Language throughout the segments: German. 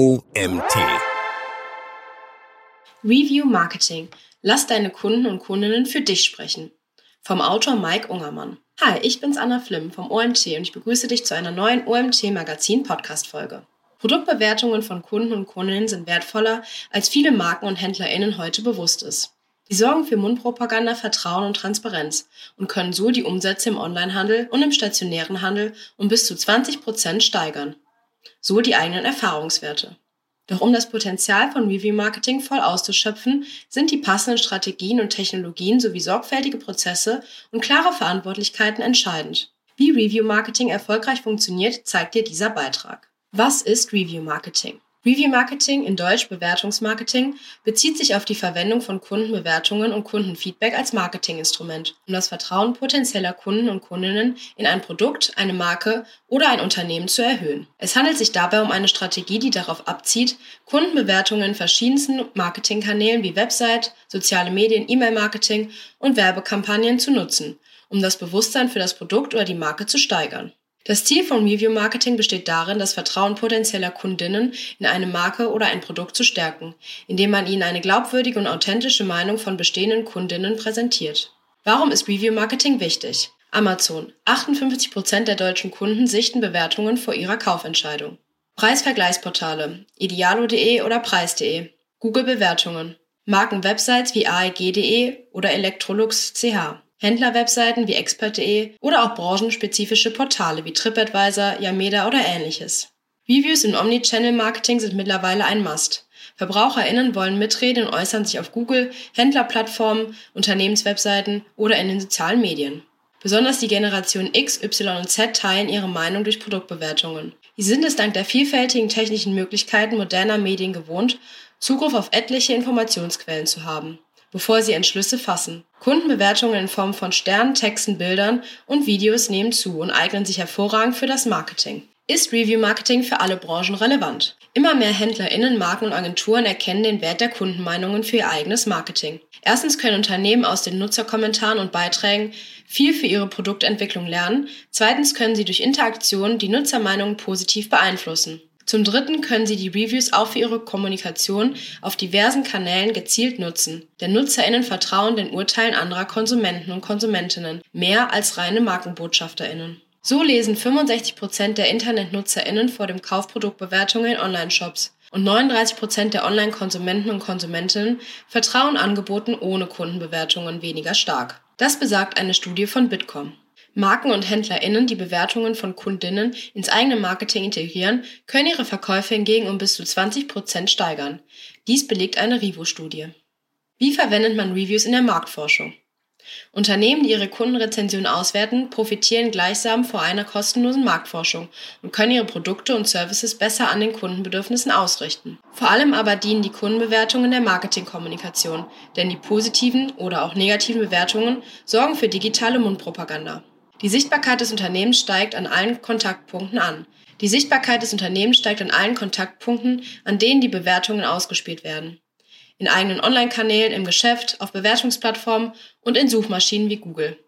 OMT. Review Marketing. Lass deine Kunden und Kundinnen für dich sprechen. Vom Autor Mike Ungermann. Hi, ich bin's Anna Flimm vom OMT und ich begrüße dich zu einer neuen OMT Magazin Podcast Folge. Produktbewertungen von Kunden und Kundinnen sind wertvoller, als viele Marken und HändlerInnen heute bewusst ist. Sie sorgen für Mundpropaganda, Vertrauen und Transparenz und können so die Umsätze im Onlinehandel und im stationären Handel um bis zu 20 Prozent steigern. So die eigenen Erfahrungswerte. Doch um das Potenzial von Review Marketing voll auszuschöpfen, sind die passenden Strategien und Technologien sowie sorgfältige Prozesse und klare Verantwortlichkeiten entscheidend. Wie Review Marketing erfolgreich funktioniert, zeigt dir dieser Beitrag. Was ist Review Marketing? Review Marketing, in Deutsch Bewertungsmarketing, bezieht sich auf die Verwendung von Kundenbewertungen und Kundenfeedback als Marketinginstrument, um das Vertrauen potenzieller Kunden und Kundinnen in ein Produkt, eine Marke oder ein Unternehmen zu erhöhen. Es handelt sich dabei um eine Strategie, die darauf abzieht, Kundenbewertungen in verschiedensten Marketingkanälen wie Website, soziale Medien, E-Mail-Marketing und Werbekampagnen zu nutzen, um das Bewusstsein für das Produkt oder die Marke zu steigern. Das Ziel von Review Marketing besteht darin, das Vertrauen potenzieller Kundinnen in eine Marke oder ein Produkt zu stärken, indem man ihnen eine glaubwürdige und authentische Meinung von bestehenden Kundinnen präsentiert. Warum ist Review Marketing wichtig? Amazon. 58 Prozent der deutschen Kunden sichten Bewertungen vor ihrer Kaufentscheidung. Preisvergleichsportale. Idealo.de oder Preis.de. Google Bewertungen. Markenwebsites wie aeg.de oder Electrolux.ch. Händlerwebseiten wie expert.de oder auch branchenspezifische Portale wie TripAdvisor, Yameda oder ähnliches. Reviews im Omnichannel-Marketing sind mittlerweile ein Must. VerbraucherInnen wollen mitreden und äußern sich auf Google, Händlerplattformen, Unternehmenswebseiten oder in den sozialen Medien. Besonders die Generation X, Y und Z teilen ihre Meinung durch Produktbewertungen. Sie sind es dank der vielfältigen technischen Möglichkeiten moderner Medien gewohnt, Zugriff auf etliche Informationsquellen zu haben bevor sie Entschlüsse fassen. Kundenbewertungen in Form von Sternen, Texten, Bildern und Videos nehmen zu und eignen sich hervorragend für das Marketing. Ist Review Marketing für alle Branchen relevant? Immer mehr HändlerInnen, Marken und Agenturen erkennen den Wert der Kundenmeinungen für ihr eigenes Marketing. Erstens können Unternehmen aus den Nutzerkommentaren und Beiträgen viel für ihre Produktentwicklung lernen. Zweitens können sie durch Interaktion die Nutzermeinungen positiv beeinflussen. Zum Dritten können Sie die Reviews auch für Ihre Kommunikation auf diversen Kanälen gezielt nutzen. Denn NutzerInnen vertrauen den Urteilen anderer Konsumenten und Konsumentinnen mehr als reine MarkenbotschafterInnen. So lesen 65% der InternetnutzerInnen vor dem Kauf Produktbewertungen in Online-Shops und 39% der Online-Konsumenten und Konsumentinnen vertrauen Angeboten ohne Kundenbewertungen weniger stark. Das besagt eine Studie von Bitkom. Marken und HändlerInnen, die Bewertungen von Kundinnen ins eigene Marketing integrieren, können ihre Verkäufe hingegen um bis zu 20 Prozent steigern. Dies belegt eine Rivo-Studie. Wie verwendet man Reviews in der Marktforschung? Unternehmen, die ihre Kundenrezensionen auswerten, profitieren gleichsam vor einer kostenlosen Marktforschung und können ihre Produkte und Services besser an den Kundenbedürfnissen ausrichten. Vor allem aber dienen die Kundenbewertungen der Marketingkommunikation, denn die positiven oder auch negativen Bewertungen sorgen für digitale Mundpropaganda. Die Sichtbarkeit des Unternehmens steigt an allen Kontaktpunkten an. Die Sichtbarkeit des Unternehmens steigt an allen Kontaktpunkten, an denen die Bewertungen ausgespielt werden. In eigenen Online-Kanälen, im Geschäft, auf Bewertungsplattformen und in Suchmaschinen wie Google.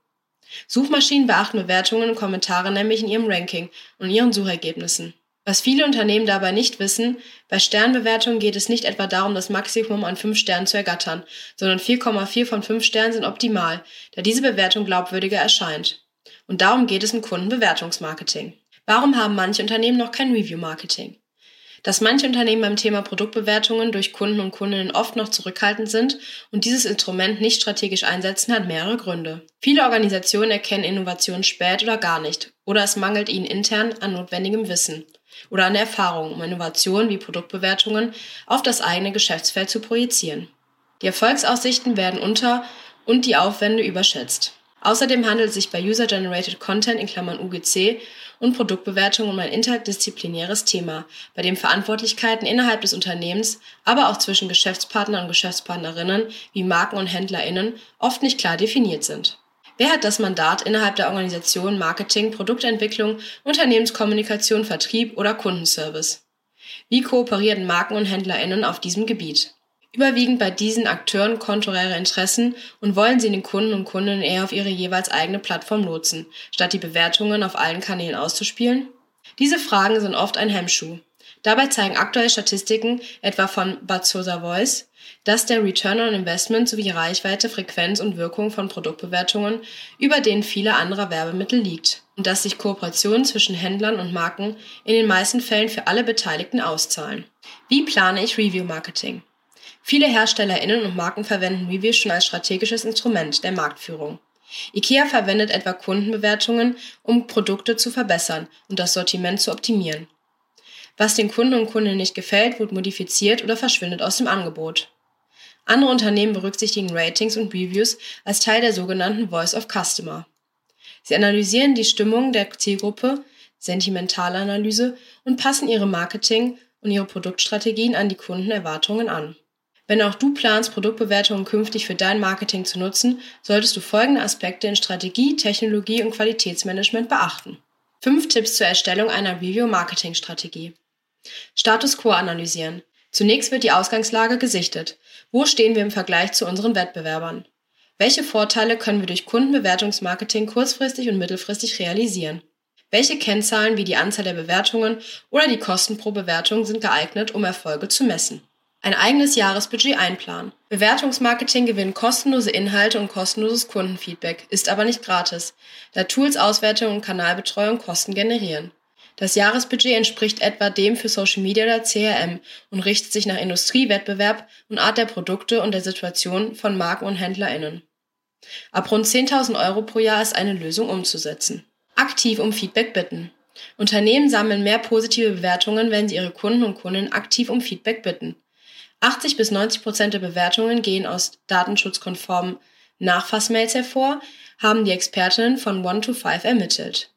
Suchmaschinen beachten Bewertungen und Kommentare nämlich in ihrem Ranking und ihren Suchergebnissen. Was viele Unternehmen dabei nicht wissen, bei Sternbewertungen geht es nicht etwa darum, das Maximum an 5 Sternen zu ergattern, sondern 4,4 von 5 Sternen sind optimal, da diese Bewertung glaubwürdiger erscheint. Und darum geht es im Kundenbewertungsmarketing. Warum haben manche Unternehmen noch kein Review-Marketing? Dass manche Unternehmen beim Thema Produktbewertungen durch Kunden und Kundinnen oft noch zurückhaltend sind und dieses Instrument nicht strategisch einsetzen, hat mehrere Gründe. Viele Organisationen erkennen Innovationen spät oder gar nicht, oder es mangelt ihnen intern an notwendigem Wissen oder an Erfahrung, um Innovationen wie Produktbewertungen auf das eigene Geschäftsfeld zu projizieren. Die Erfolgsaussichten werden unter und die Aufwände überschätzt. Außerdem handelt es sich bei User-Generated Content in Klammern (UGC) und Produktbewertung um ein interdisziplinäres Thema, bei dem Verantwortlichkeiten innerhalb des Unternehmens, aber auch zwischen Geschäftspartnern und Geschäftspartnerinnen wie Marken und HändlerInnen oft nicht klar definiert sind. Wer hat das Mandat, innerhalb der Organisation Marketing, Produktentwicklung, Unternehmenskommunikation, Vertrieb oder Kundenservice? Wie kooperieren Marken und HändlerInnen auf diesem Gebiet? Überwiegend bei diesen Akteuren konträre Interessen und wollen sie den Kunden und Kundinnen eher auf ihre jeweils eigene Plattform lotsen, statt die Bewertungen auf allen Kanälen auszuspielen? Diese Fragen sind oft ein Hemmschuh. Dabei zeigen aktuelle Statistiken, etwa von Batsosa Voice, dass der Return on Investment sowie Reichweite, Frequenz und Wirkung von Produktbewertungen über denen vieler anderer Werbemittel liegt und dass sich Kooperationen zwischen Händlern und Marken in den meisten Fällen für alle Beteiligten auszahlen. Wie plane ich Review Marketing? Viele HerstellerInnen und Marken verwenden Reviews schon als strategisches Instrument der Marktführung. IKEA verwendet etwa Kundenbewertungen, um Produkte zu verbessern und das Sortiment zu optimieren. Was den Kunden und Kundinnen nicht gefällt, wird modifiziert oder verschwindet aus dem Angebot. Andere Unternehmen berücksichtigen Ratings und Reviews als Teil der sogenannten Voice of Customer. Sie analysieren die Stimmung der Zielgruppe, Sentimentalanalyse und passen ihre Marketing- und ihre Produktstrategien an die Kundenerwartungen an. Wenn auch du planst, Produktbewertungen künftig für dein Marketing zu nutzen, solltest du folgende Aspekte in Strategie, Technologie und Qualitätsmanagement beachten. Fünf Tipps zur Erstellung einer Review-Marketing-Strategie. Status Quo analysieren. Zunächst wird die Ausgangslage gesichtet. Wo stehen wir im Vergleich zu unseren Wettbewerbern? Welche Vorteile können wir durch Kundenbewertungsmarketing kurzfristig und mittelfristig realisieren? Welche Kennzahlen wie die Anzahl der Bewertungen oder die Kosten pro Bewertung sind geeignet, um Erfolge zu messen? Ein eigenes Jahresbudget einplanen. Bewertungsmarketing gewinnt kostenlose Inhalte und kostenloses Kundenfeedback, ist aber nicht gratis, da Tools, Auswertung und Kanalbetreuung Kosten generieren. Das Jahresbudget entspricht etwa dem für Social Media oder CRM und richtet sich nach Industriewettbewerb und Art der Produkte und der Situation von Marken und HändlerInnen. Ab rund 10.000 Euro pro Jahr ist eine Lösung umzusetzen. Aktiv um Feedback bitten. Unternehmen sammeln mehr positive Bewertungen, wenn sie ihre Kunden und Kundinnen aktiv um Feedback bitten. 80 bis 90 Prozent der Bewertungen gehen aus datenschutzkonformen Nachfassmails hervor, haben die Expertinnen von One to Five ermittelt.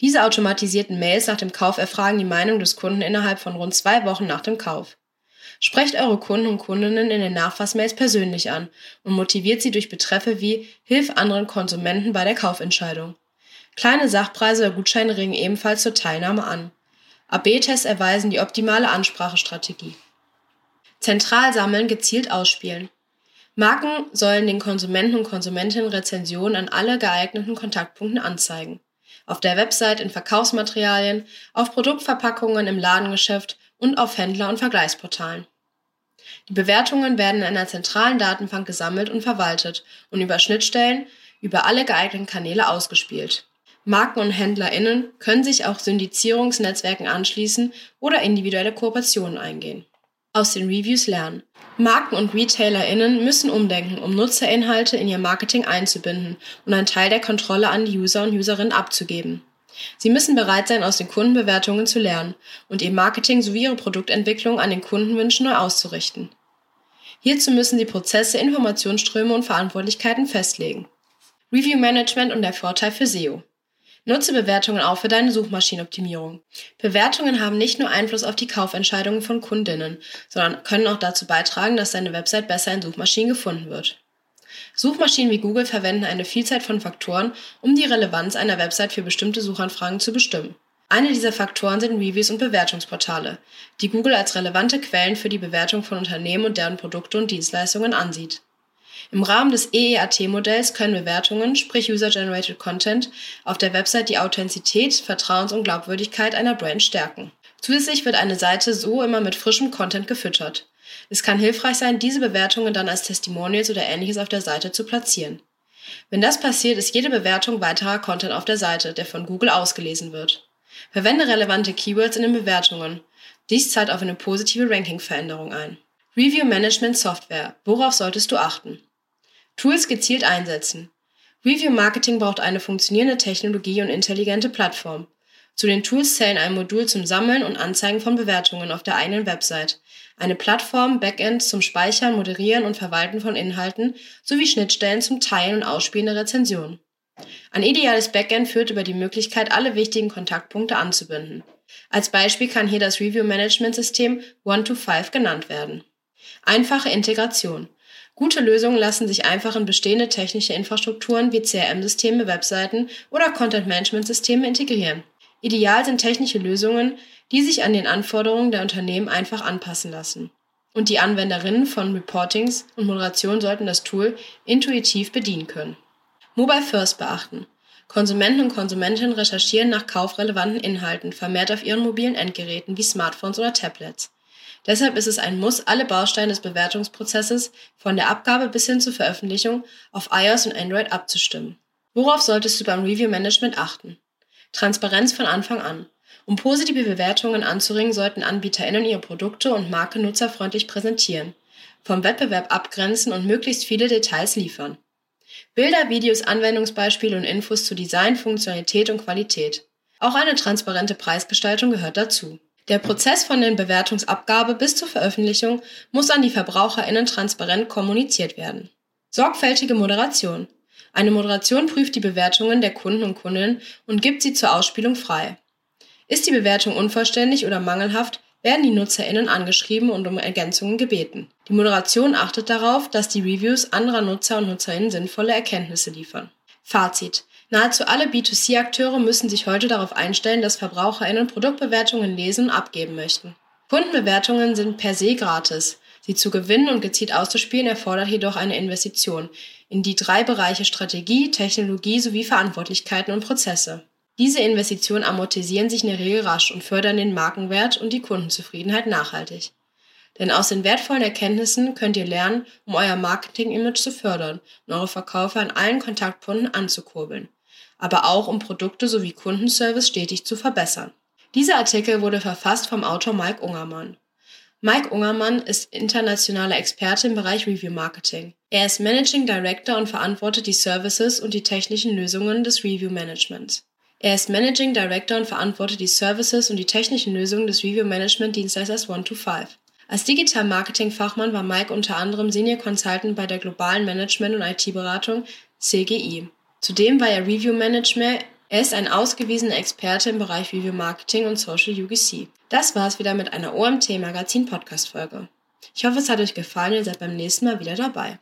Diese automatisierten Mails nach dem Kauf erfragen die Meinung des Kunden innerhalb von rund zwei Wochen nach dem Kauf. Sprecht eure Kunden und Kundinnen in den Nachfassmails persönlich an und motiviert sie durch Betreffe wie Hilf anderen Konsumenten bei der Kaufentscheidung. Kleine Sachpreise oder Gutscheine regen ebenfalls zur Teilnahme an. AB-Tests erweisen die optimale Ansprachestrategie. Zentral sammeln, gezielt ausspielen. Marken sollen den Konsumenten und Konsumentinnen Rezensionen an alle geeigneten Kontaktpunkten anzeigen auf der Website in Verkaufsmaterialien, auf Produktverpackungen im Ladengeschäft und auf Händler- und Vergleichsportalen. Die Bewertungen werden in einer zentralen Datenbank gesammelt und verwaltet und über Schnittstellen über alle geeigneten Kanäle ausgespielt. Marken und HändlerInnen können sich auch Syndizierungsnetzwerken anschließen oder individuelle Kooperationen eingehen. Aus den Reviews lernen. Marken und RetailerInnen müssen umdenken, um Nutzerinhalte in ihr Marketing einzubinden und einen Teil der Kontrolle an die User und Userinnen abzugeben. Sie müssen bereit sein, aus den Kundenbewertungen zu lernen und ihr Marketing sowie ihre Produktentwicklung an den Kundenwünschen neu auszurichten. Hierzu müssen sie Prozesse, Informationsströme und Verantwortlichkeiten festlegen. Review Management und der Vorteil für SEO. Nutze Bewertungen auch für deine Suchmaschinenoptimierung. Bewertungen haben nicht nur Einfluss auf die Kaufentscheidungen von Kundinnen, sondern können auch dazu beitragen, dass deine Website besser in Suchmaschinen gefunden wird. Suchmaschinen wie Google verwenden eine Vielzahl von Faktoren, um die Relevanz einer Website für bestimmte Suchanfragen zu bestimmen. Eine dieser Faktoren sind Reviews und Bewertungsportale, die Google als relevante Quellen für die Bewertung von Unternehmen und deren Produkte und Dienstleistungen ansieht. Im Rahmen des EEAT-Modells können Bewertungen, sprich User-Generated Content, auf der Website die Authentizität, Vertrauens- und Glaubwürdigkeit einer Brand stärken. Zusätzlich wird eine Seite so immer mit frischem Content gefüttert. Es kann hilfreich sein, diese Bewertungen dann als Testimonials oder ähnliches auf der Seite zu platzieren. Wenn das passiert, ist jede Bewertung weiterer Content auf der Seite, der von Google ausgelesen wird. Verwende relevante Keywords in den Bewertungen. Dies zahlt auf eine positive Ranking-Veränderung ein. Review Management Software. Worauf solltest du achten? Tools gezielt einsetzen. Review Marketing braucht eine funktionierende Technologie und intelligente Plattform. Zu den Tools zählen ein Modul zum Sammeln und Anzeigen von Bewertungen auf der eigenen Website, eine Plattform, Backend zum Speichern, Moderieren und Verwalten von Inhalten sowie Schnittstellen zum Teilen und Ausspielen der Rezensionen. Ein ideales Backend führt über die Möglichkeit, alle wichtigen Kontaktpunkte anzubinden. Als Beispiel kann hier das Review Management System One-to-Five genannt werden. Einfache Integration. Gute Lösungen lassen sich einfach in bestehende technische Infrastrukturen wie CRM-Systeme, Webseiten oder Content-Management-Systeme integrieren. Ideal sind technische Lösungen, die sich an den Anforderungen der Unternehmen einfach anpassen lassen. Und die Anwenderinnen von Reportings und Moderation sollten das Tool intuitiv bedienen können. Mobile First beachten. Konsumenten und Konsumentinnen recherchieren nach kaufrelevanten Inhalten vermehrt auf ihren mobilen Endgeräten wie Smartphones oder Tablets. Deshalb ist es ein Muss, alle Bausteine des Bewertungsprozesses von der Abgabe bis hin zur Veröffentlichung auf iOS und Android abzustimmen. Worauf solltest du beim Review Management achten? Transparenz von Anfang an. Um positive Bewertungen anzuringen, sollten AnbieterInnen ihre Produkte und Marke nutzerfreundlich präsentieren, vom Wettbewerb abgrenzen und möglichst viele Details liefern. Bilder, Videos, Anwendungsbeispiele und Infos zu Design, Funktionalität und Qualität. Auch eine transparente Preisgestaltung gehört dazu. Der Prozess von der Bewertungsabgabe bis zur Veröffentlichung muss an die VerbraucherInnen transparent kommuniziert werden. Sorgfältige Moderation. Eine Moderation prüft die Bewertungen der Kunden und Kundinnen und gibt sie zur Ausspielung frei. Ist die Bewertung unvollständig oder mangelhaft, werden die NutzerInnen angeschrieben und um Ergänzungen gebeten. Die Moderation achtet darauf, dass die Reviews anderer Nutzer und NutzerInnen sinnvolle Erkenntnisse liefern. Fazit. Nahezu alle B2C-Akteure müssen sich heute darauf einstellen, dass VerbraucherInnen Produktbewertungen lesen und abgeben möchten. Kundenbewertungen sind per se gratis. Sie zu gewinnen und gezielt auszuspielen erfordert jedoch eine Investition in die drei Bereiche Strategie, Technologie sowie Verantwortlichkeiten und Prozesse. Diese Investitionen amortisieren sich in der Regel rasch und fördern den Markenwert und die Kundenzufriedenheit nachhaltig. Denn aus den wertvollen Erkenntnissen könnt ihr lernen, um euer Marketing-Image zu fördern und eure Verkäufe an allen Kontaktpunkten anzukurbeln, aber auch um Produkte sowie Kundenservice stetig zu verbessern. Dieser Artikel wurde verfasst vom Autor Mike Ungermann. Mike Ungermann ist internationaler Experte im Bereich Review Marketing. Er ist Managing Director und verantwortet die Services und die technischen Lösungen des Review Managements. Er ist Managing Director und verantwortet die Services und die technischen Lösungen des Review Management Dienstleisters One2Five. Als Digital-Marketing-Fachmann war Mike unter anderem Senior Consultant bei der globalen Management- und IT-Beratung CGI. Zudem war er Review Manager. Er ist ein ausgewiesener Experte im Bereich Review Marketing und Social UGC. Das war's wieder mit einer OMT Magazin Podcast Folge. Ich hoffe, es hat euch gefallen und ihr seid beim nächsten Mal wieder dabei.